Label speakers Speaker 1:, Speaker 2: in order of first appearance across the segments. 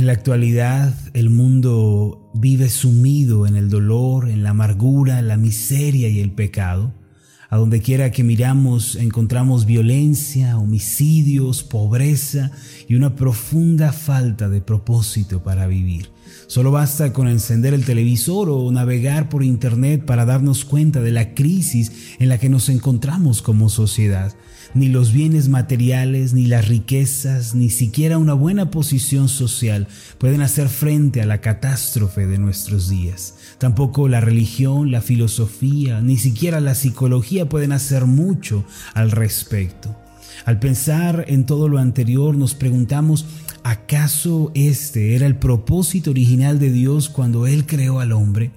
Speaker 1: En la actualidad el mundo vive sumido en el dolor, en la amargura, la miseria y el pecado. A donde quiera que miramos encontramos violencia, homicidios, pobreza y una profunda falta de propósito para vivir. Solo basta con encender el televisor o navegar por internet para darnos cuenta de la crisis en la que nos encontramos como sociedad. Ni los bienes materiales, ni las riquezas, ni siquiera una buena posición social pueden hacer frente a la catástrofe de nuestros días. Tampoco la religión, la filosofía, ni siquiera la psicología pueden hacer mucho al respecto. Al pensar en todo lo anterior nos preguntamos, ¿acaso este era el propósito original de Dios cuando Él creó al hombre?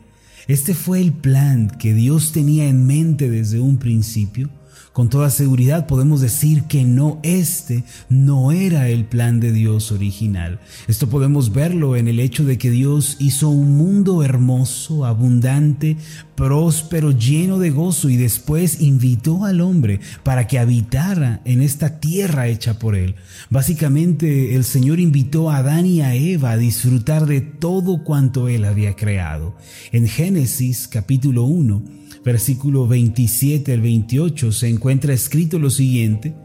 Speaker 1: ¿Este fue el plan que Dios tenía en mente desde un principio? Con toda seguridad podemos decir que no, este no era el plan de Dios original. Esto podemos verlo en el hecho de que Dios hizo un mundo hermoso, abundante, próspero, lleno de gozo y después invitó al hombre para que habitara en esta tierra hecha por él. Básicamente el Señor invitó a Adán y a Eva a disfrutar de todo cuanto él había creado. En Génesis capítulo 1, versículo 27 al 28, se encuentra escrito lo siguiente,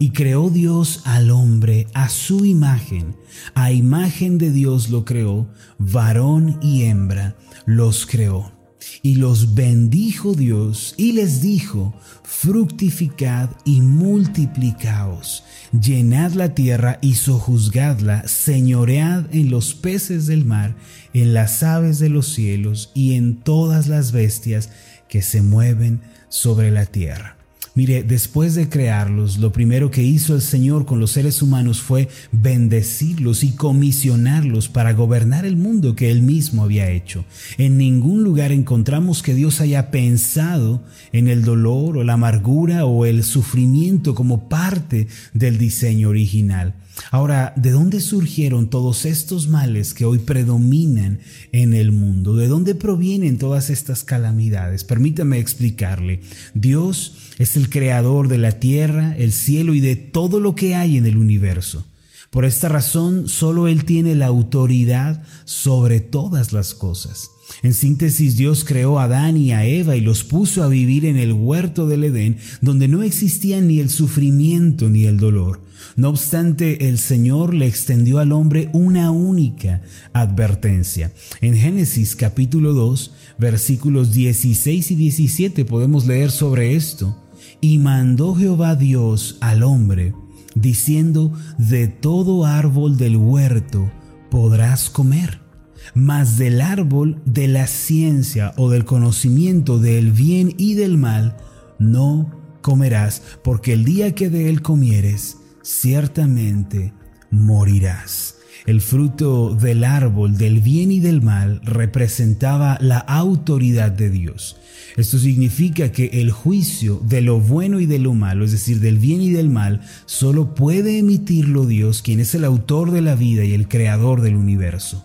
Speaker 1: y creó Dios al hombre a su imagen, a imagen de Dios lo creó, varón y hembra los creó. Y los bendijo Dios y les dijo, fructificad y multiplicaos, llenad la tierra y sojuzgadla, señoread en los peces del mar, en las aves de los cielos y en todas las bestias que se mueven sobre la tierra. Mire, después de crearlos, lo primero que hizo el Señor con los seres humanos fue bendecirlos y comisionarlos para gobernar el mundo que Él mismo había hecho. En ningún lugar encontramos que Dios haya pensado en el dolor o la amargura o el sufrimiento como parte del diseño original. Ahora, ¿de dónde surgieron todos estos males que hoy predominan en el mundo? ¿De dónde provienen todas estas calamidades? Permítame explicarle. Dios es el creador de la tierra, el cielo y de todo lo que hay en el universo. Por esta razón, solo Él tiene la autoridad sobre todas las cosas. En síntesis, Dios creó a Adán y a Eva y los puso a vivir en el huerto del Edén, donde no existía ni el sufrimiento ni el dolor. No obstante, el Señor le extendió al hombre una única advertencia. En Génesis capítulo 2, versículos 16 y 17 podemos leer sobre esto. Y mandó Jehová Dios al hombre, diciendo, de todo árbol del huerto podrás comer mas del árbol de la ciencia o del conocimiento del bien y del mal no comerás, porque el día que de él comieres, ciertamente morirás. El fruto del árbol del bien y del mal representaba la autoridad de Dios. Esto significa que el juicio de lo bueno y de lo malo, es decir, del bien y del mal, solo puede emitirlo Dios, quien es el autor de la vida y el creador del universo.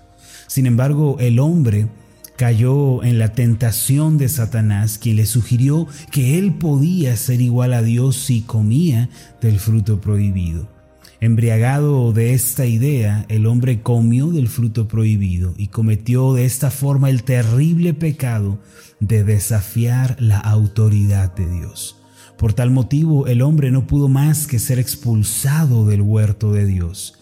Speaker 1: Sin embargo, el hombre cayó en la tentación de Satanás, quien le sugirió que él podía ser igual a Dios si comía del fruto prohibido. Embriagado de esta idea, el hombre comió del fruto prohibido y cometió de esta forma el terrible pecado de desafiar la autoridad de Dios. Por tal motivo, el hombre no pudo más que ser expulsado del huerto de Dios.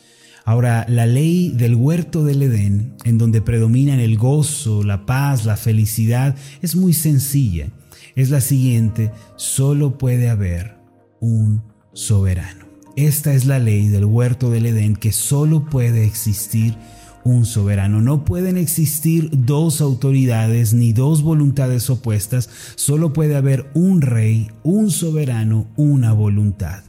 Speaker 1: Ahora, la ley del huerto del Edén, en donde predominan el gozo, la paz, la felicidad, es muy sencilla. Es la siguiente, solo puede haber un soberano. Esta es la ley del huerto del Edén que solo puede existir un soberano. No pueden existir dos autoridades ni dos voluntades opuestas, solo puede haber un rey, un soberano, una voluntad.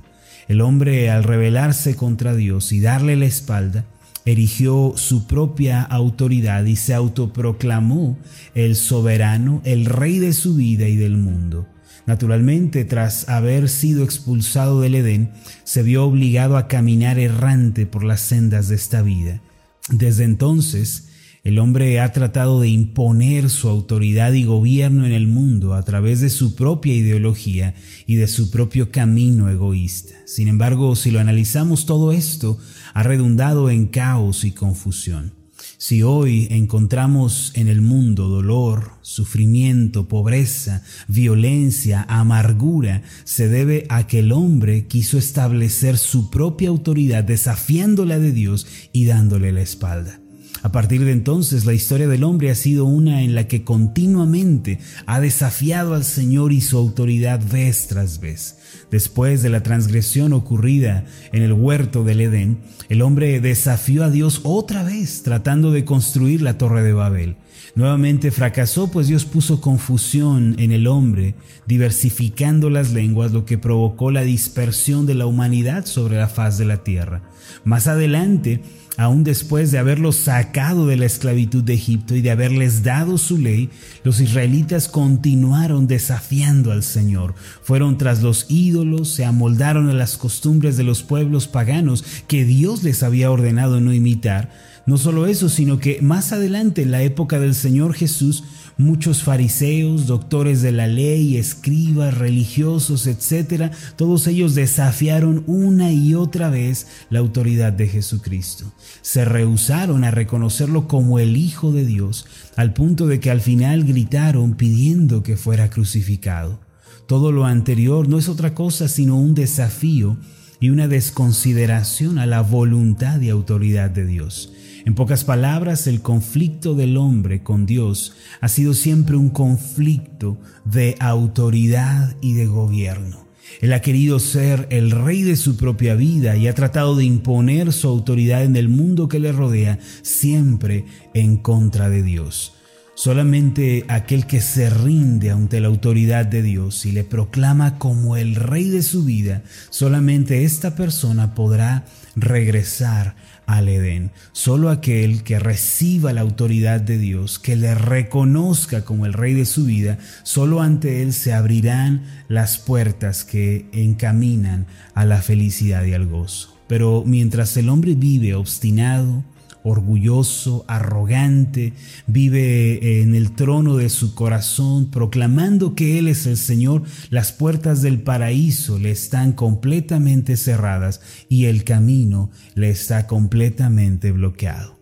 Speaker 1: El hombre al rebelarse contra Dios y darle la espalda, erigió su propia autoridad y se autoproclamó el soberano, el rey de su vida y del mundo. Naturalmente, tras haber sido expulsado del Edén, se vio obligado a caminar errante por las sendas de esta vida. Desde entonces, El hombre ha tratado de imponer su autoridad y gobierno en el mundo a través de su propia ideología y de su propio camino egoísta. Sin embargo, si lo analizamos todo esto, ha redundado en caos y confusión. Si hoy encontramos en el mundo dolor, sufrimiento, pobreza, violencia, amargura, se debe a que el hombre quiso establecer su propia autoridad desafiándola de Dios y dándole la espalda. A partir de entonces la historia del hombre ha sido una en la que continuamente ha desafiado al Señor y su autoridad vez tras vez. Después de la transgresión ocurrida en el huerto del Edén, el hombre desafió a Dios otra vez tratando de construir la torre de Babel. Nuevamente fracasó, pues Dios puso confusión en el hombre, diversificando las lenguas, lo que provocó la dispersión de la humanidad sobre la faz de la tierra. Más adelante, Aún después de haberlos sacado de la esclavitud de Egipto y de haberles dado su ley, los israelitas continuaron desafiando al Señor. Fueron tras los ídolos, se amoldaron a las costumbres de los pueblos paganos que Dios les había ordenado no imitar. No solo eso, sino que más adelante, en la época del Señor Jesús, Muchos fariseos, doctores de la ley, escribas, religiosos, etc., todos ellos desafiaron una y otra vez la autoridad de Jesucristo. Se rehusaron a reconocerlo como el Hijo de Dios, al punto de que al final gritaron pidiendo que fuera crucificado. Todo lo anterior no es otra cosa sino un desafío y una desconsideración a la voluntad y autoridad de Dios. En pocas palabras, el conflicto del hombre con Dios ha sido siempre un conflicto de autoridad y de gobierno. Él ha querido ser el rey de su propia vida y ha tratado de imponer su autoridad en el mundo que le rodea, siempre en contra de Dios. Solamente aquel que se rinde ante la autoridad de Dios y le proclama como el rey de su vida, solamente esta persona podrá regresar al Edén. Solo aquel que reciba la autoridad de Dios, que le reconozca como el rey de su vida, solo ante él se abrirán las puertas que encaminan a la felicidad y al gozo. Pero mientras el hombre vive obstinado, orgulloso, arrogante, vive en el trono de su corazón, proclamando que Él es el Señor, las puertas del paraíso le están completamente cerradas y el camino le está completamente bloqueado.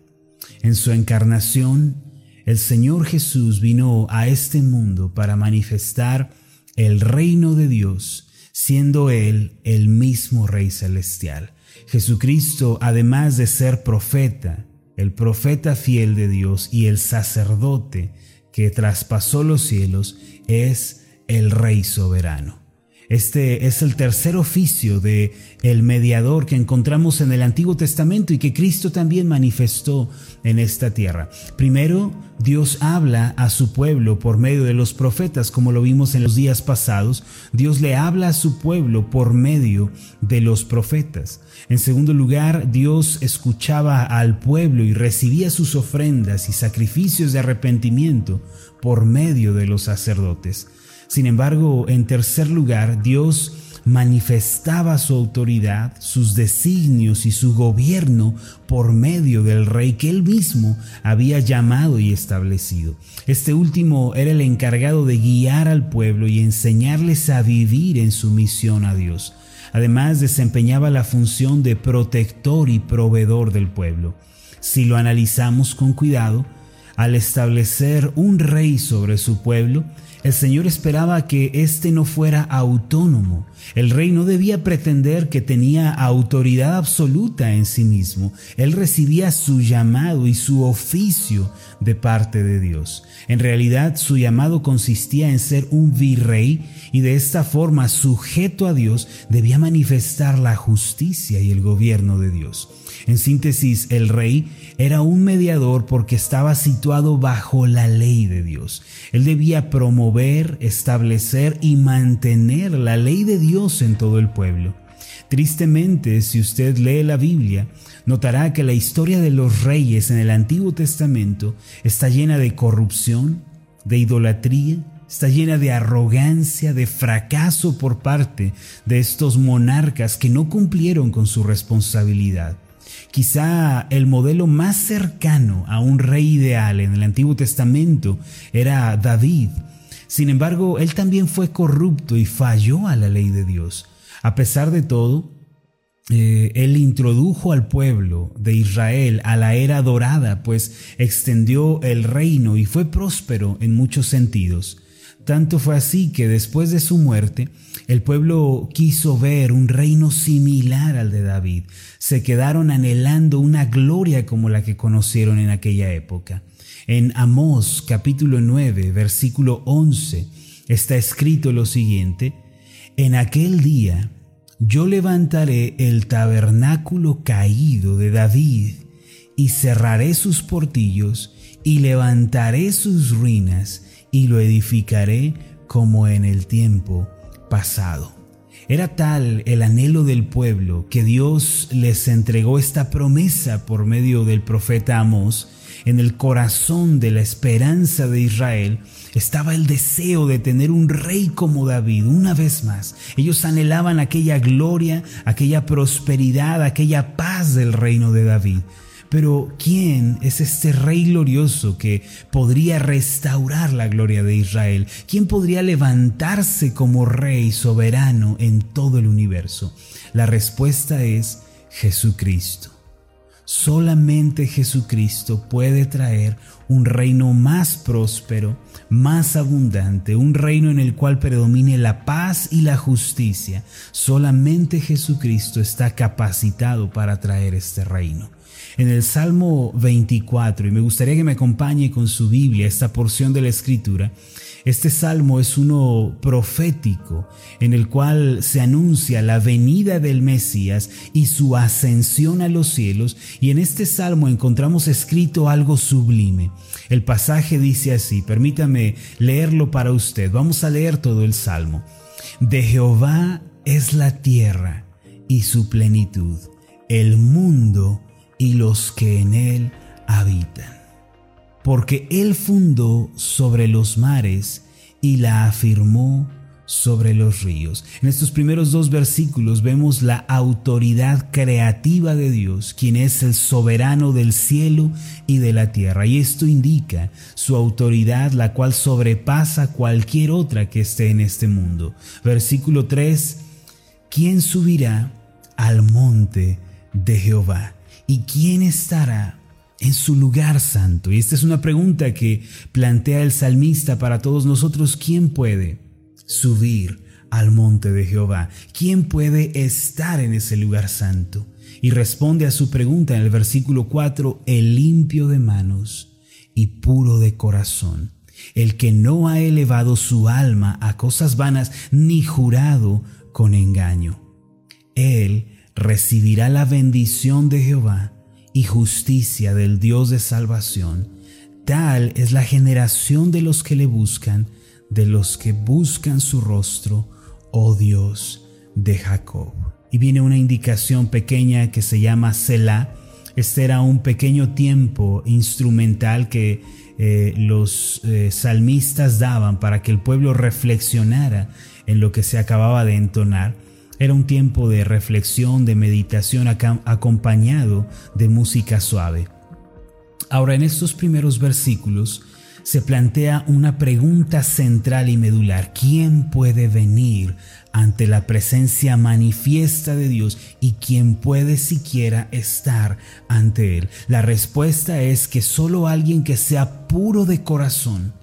Speaker 1: En su encarnación, el Señor Jesús vino a este mundo para manifestar el reino de Dios, siendo Él el mismo Rey Celestial. Jesucristo, además de ser profeta, el profeta fiel de Dios y el sacerdote que traspasó los cielos es el Rey soberano. Este es el tercer oficio de el mediador que encontramos en el Antiguo Testamento y que Cristo también manifestó en esta tierra. Primero, Dios habla a su pueblo por medio de los profetas, como lo vimos en los días pasados. Dios le habla a su pueblo por medio de los profetas. En segundo lugar, Dios escuchaba al pueblo y recibía sus ofrendas y sacrificios de arrepentimiento por medio de los sacerdotes. Sin embargo, en tercer lugar, Dios manifestaba su autoridad, sus designios y su gobierno por medio del rey que él mismo había llamado y establecido. Este último era el encargado de guiar al pueblo y enseñarles a vivir en su misión a Dios. Además, desempeñaba la función de protector y proveedor del pueblo. Si lo analizamos con cuidado, al establecer un rey sobre su pueblo, el Señor esperaba que éste no fuera autónomo. El rey no debía pretender que tenía autoridad absoluta en sí mismo. Él recibía su llamado y su oficio de parte de Dios. En realidad su llamado consistía en ser un virrey y de esta forma, sujeto a Dios, debía manifestar la justicia y el gobierno de Dios. En síntesis, el rey era un mediador porque estaba situado bajo la ley de Dios. Él debía promover, establecer y mantener la ley de Dios en todo el pueblo. Tristemente, si usted lee la Biblia, notará que la historia de los reyes en el Antiguo Testamento está llena de corrupción, de idolatría, está llena de arrogancia, de fracaso por parte de estos monarcas que no cumplieron con su responsabilidad. Quizá el modelo más cercano a un rey ideal en el Antiguo Testamento era David. Sin embargo, él también fue corrupto y falló a la ley de Dios. A pesar de todo, eh, él introdujo al pueblo de Israel a la era dorada, pues extendió el reino y fue próspero en muchos sentidos. Tanto fue así que después de su muerte, el pueblo quiso ver un reino similar al de David. Se quedaron anhelando una gloria como la que conocieron en aquella época. En Amós capítulo 9, versículo 11, está escrito lo siguiente, En aquel día yo levantaré el tabernáculo caído de David y cerraré sus portillos y levantaré sus ruinas y lo edificaré como en el tiempo pasado. Era tal el anhelo del pueblo que Dios les entregó esta promesa por medio del profeta Amós en el corazón de la esperanza de Israel estaba el deseo de tener un rey como David una vez más. Ellos anhelaban aquella gloria, aquella prosperidad, aquella paz del reino de David. Pero ¿quién es este rey glorioso que podría restaurar la gloria de Israel? ¿Quién podría levantarse como rey soberano en todo el universo? La respuesta es Jesucristo. Solamente Jesucristo puede traer un reino más próspero, más abundante, un reino en el cual predomine la paz y la justicia. Solamente Jesucristo está capacitado para traer este reino. En el Salmo 24, y me gustaría que me acompañe con su Biblia esta porción de la Escritura, este salmo es uno profético en el cual se anuncia la venida del Mesías y su ascensión a los cielos y en este salmo encontramos escrito algo sublime. El pasaje dice así, permítame leerlo para usted. Vamos a leer todo el salmo. De Jehová es la tierra y su plenitud, el mundo y los que en él habitan porque Él fundó sobre los mares y la afirmó sobre los ríos. En estos primeros dos versículos vemos la autoridad creativa de Dios, quien es el soberano del cielo y de la tierra. Y esto indica su autoridad, la cual sobrepasa cualquier otra que esté en este mundo. Versículo 3, ¿quién subirá al monte de Jehová? ¿Y quién estará en su lugar santo? Y esta es una pregunta que plantea el salmista para todos nosotros. ¿Quién puede subir al monte de Jehová? ¿Quién puede estar en ese lugar santo? Y responde a su pregunta en el versículo 4, el limpio de manos y puro de corazón, el que no ha elevado su alma a cosas vanas ni jurado con engaño. Él recibirá la bendición de Jehová y justicia del Dios de salvación. Tal es la generación de los que le buscan, de los que buscan su rostro, oh Dios de Jacob. Y viene una indicación pequeña que se llama Selah. Este era un pequeño tiempo instrumental que eh, los eh, salmistas daban para que el pueblo reflexionara en lo que se acababa de entonar. Era un tiempo de reflexión, de meditación acompañado de música suave. Ahora en estos primeros versículos se plantea una pregunta central y medular. ¿Quién puede venir ante la presencia manifiesta de Dios y quién puede siquiera estar ante Él? La respuesta es que solo alguien que sea puro de corazón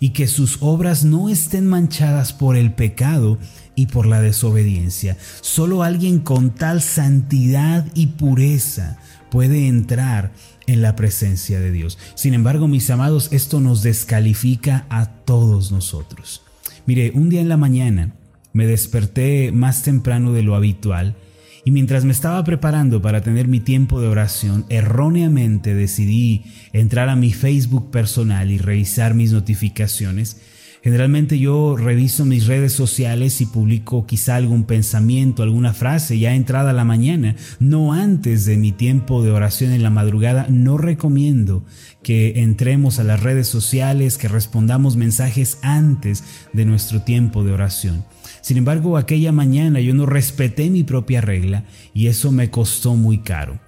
Speaker 1: y que sus obras no estén manchadas por el pecado y por la desobediencia. Solo alguien con tal santidad y pureza puede entrar en la presencia de Dios. Sin embargo, mis amados, esto nos descalifica a todos nosotros. Mire, un día en la mañana me desperté más temprano de lo habitual y mientras me estaba preparando para tener mi tiempo de oración, erróneamente decidí entrar a mi Facebook personal y revisar mis notificaciones Generalmente yo reviso mis redes sociales y publico quizá algún pensamiento, alguna frase ya entrada la mañana, no antes de mi tiempo de oración en la madrugada. No recomiendo que entremos a las redes sociales, que respondamos mensajes antes de nuestro tiempo de oración. Sin embargo, aquella mañana yo no respeté mi propia regla y eso me costó muy caro.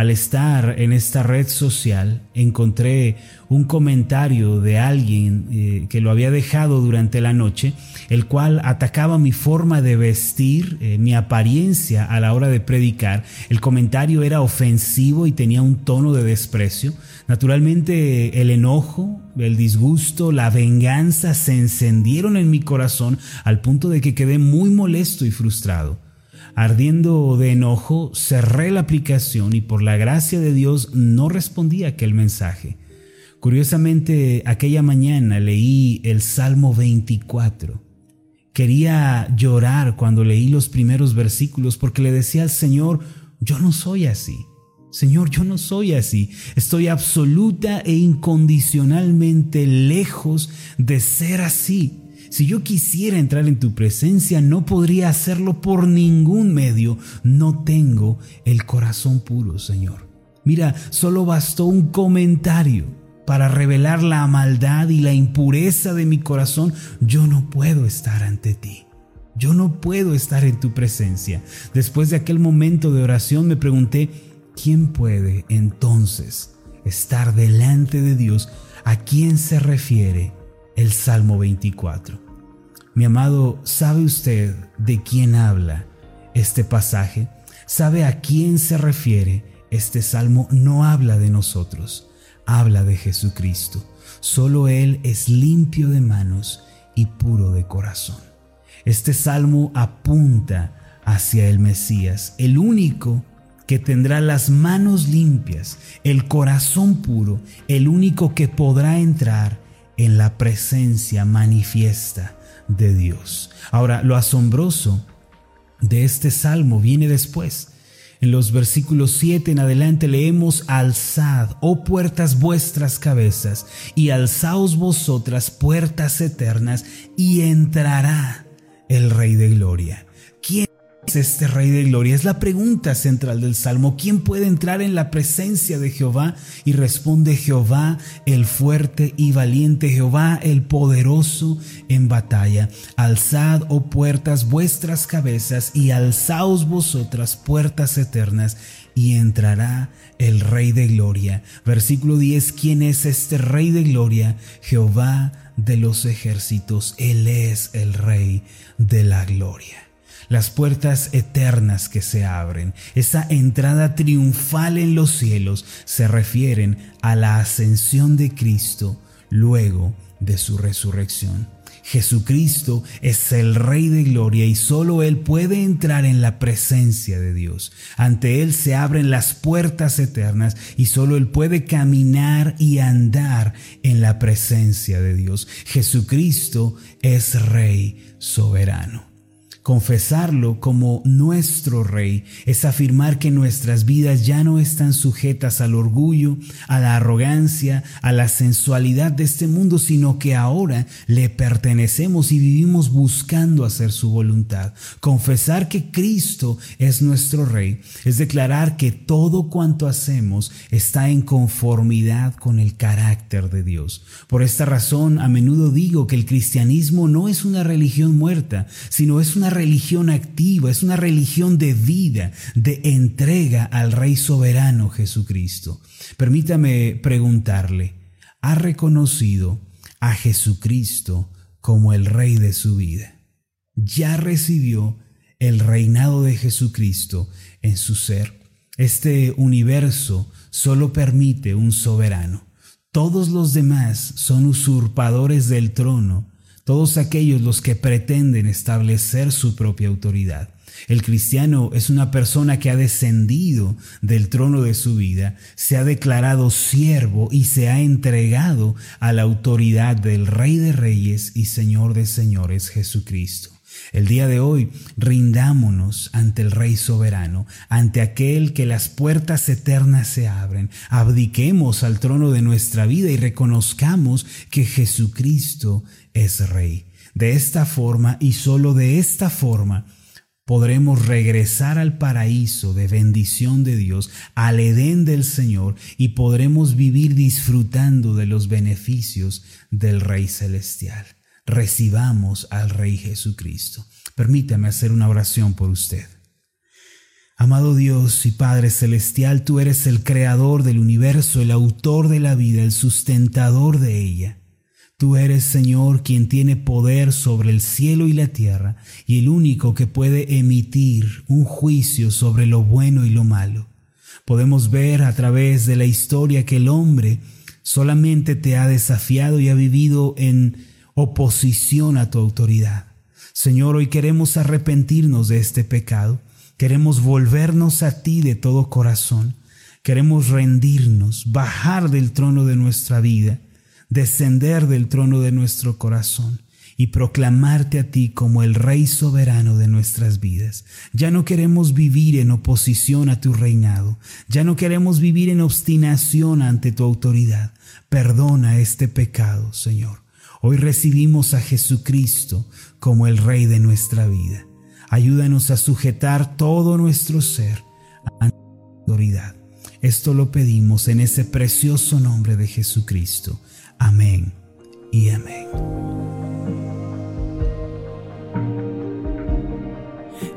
Speaker 1: Al estar en esta red social, encontré un comentario de alguien eh, que lo había dejado durante la noche, el cual atacaba mi forma de vestir, eh, mi apariencia a la hora de predicar. El comentario era ofensivo y tenía un tono de desprecio. Naturalmente el enojo, el disgusto, la venganza se encendieron en mi corazón al punto de que quedé muy molesto y frustrado. Ardiendo de enojo, cerré la aplicación y por la gracia de Dios no respondí a aquel mensaje. Curiosamente, aquella mañana leí el Salmo 24. Quería llorar cuando leí los primeros versículos porque le decía al Señor, yo no soy así. Señor, yo no soy así. Estoy absoluta e incondicionalmente lejos de ser así. Si yo quisiera entrar en tu presencia, no podría hacerlo por ningún medio. No tengo el corazón puro, Señor. Mira, solo bastó un comentario para revelar la maldad y la impureza de mi corazón. Yo no puedo estar ante ti. Yo no puedo estar en tu presencia. Después de aquel momento de oración me pregunté, ¿quién puede entonces estar delante de Dios? ¿A quién se refiere el Salmo 24. Mi amado, ¿sabe usted de quién habla este pasaje? ¿Sabe a quién se refiere? Este salmo no habla de nosotros, habla de Jesucristo. Solo Él es limpio de manos y puro de corazón. Este salmo apunta hacia el Mesías, el único que tendrá las manos limpias, el corazón puro, el único que podrá entrar en la presencia manifiesta de Dios. Ahora, lo asombroso de este salmo viene después. En los versículos 7 en adelante leemos, Alzad, oh puertas vuestras cabezas, y alzaos vosotras puertas eternas, y entrará el Rey de Gloria. ¿Quién este Rey de Gloria? Es la pregunta central del Salmo. ¿Quién puede entrar en la presencia de Jehová? Y responde Jehová, el fuerte y valiente, Jehová, el poderoso en batalla. Alzad, oh puertas, vuestras cabezas y alzaos vosotras puertas eternas y entrará el Rey de Gloria. Versículo 10, ¿quién es este Rey de Gloria? Jehová de los ejércitos, Él es el Rey de la Gloria las puertas eternas que se abren, esa entrada triunfal en los cielos, se refieren a la ascensión de Cristo luego de su resurrección. Jesucristo es el Rey de Gloria y solo Él puede entrar en la presencia de Dios. Ante Él se abren las puertas eternas y solo Él puede caminar y andar en la presencia de Dios. Jesucristo es Rey soberano. Confesarlo como nuestro Rey es afirmar que nuestras vidas ya no están sujetas al orgullo, a la arrogancia, a la sensualidad de este mundo, sino que ahora le pertenecemos y vivimos buscando hacer su voluntad. Confesar que Cristo es nuestro Rey es declarar que todo cuanto hacemos está en conformidad con el carácter de Dios. Por esta razón, a menudo digo que el cristianismo no es una religión muerta, sino es una religión activa, es una religión de vida, de entrega al Rey soberano Jesucristo. Permítame preguntarle, ¿ha reconocido a Jesucristo como el Rey de su vida? ¿Ya recibió el reinado de Jesucristo en su ser? Este universo solo permite un soberano. Todos los demás son usurpadores del trono todos aquellos los que pretenden establecer su propia autoridad. El cristiano es una persona que ha descendido del trono de su vida, se ha declarado siervo y se ha entregado a la autoridad del Rey de Reyes y Señor de Señores Jesucristo. El día de hoy rindámonos ante el Rey soberano, ante aquel que las puertas eternas se abren, abdiquemos al trono de nuestra vida y reconozcamos que Jesucristo es Rey. De esta forma y solo de esta forma podremos regresar al paraíso de bendición de Dios, al Edén del Señor, y podremos vivir disfrutando de los beneficios del Rey Celestial. Recibamos al Rey Jesucristo. Permítame hacer una oración por usted. Amado Dios y Padre Celestial, tú eres el creador del universo, el autor de la vida, el sustentador de ella. Tú eres, Señor, quien tiene poder sobre el cielo y la tierra, y el único que puede emitir un juicio sobre lo bueno y lo malo. Podemos ver a través de la historia que el hombre solamente te ha desafiado y ha vivido en oposición a tu autoridad. Señor, hoy queremos arrepentirnos de este pecado Queremos volvernos a ti de todo corazón. Queremos rendirnos, bajar del trono de nuestra vida, descender del trono de nuestro corazón y proclamarte a ti como el Rey soberano de nuestras vidas. Ya no queremos vivir en oposición a tu reinado, ya no queremos vivir en obstinación ante tu autoridad. Perdona este pecado, Señor. Hoy recibimos a Jesucristo como el Rey de nuestra vida. Ayúdanos a sujetar todo nuestro ser a tu autoridad. Esto lo pedimos en ese precioso nombre de Jesucristo. Amén y amén.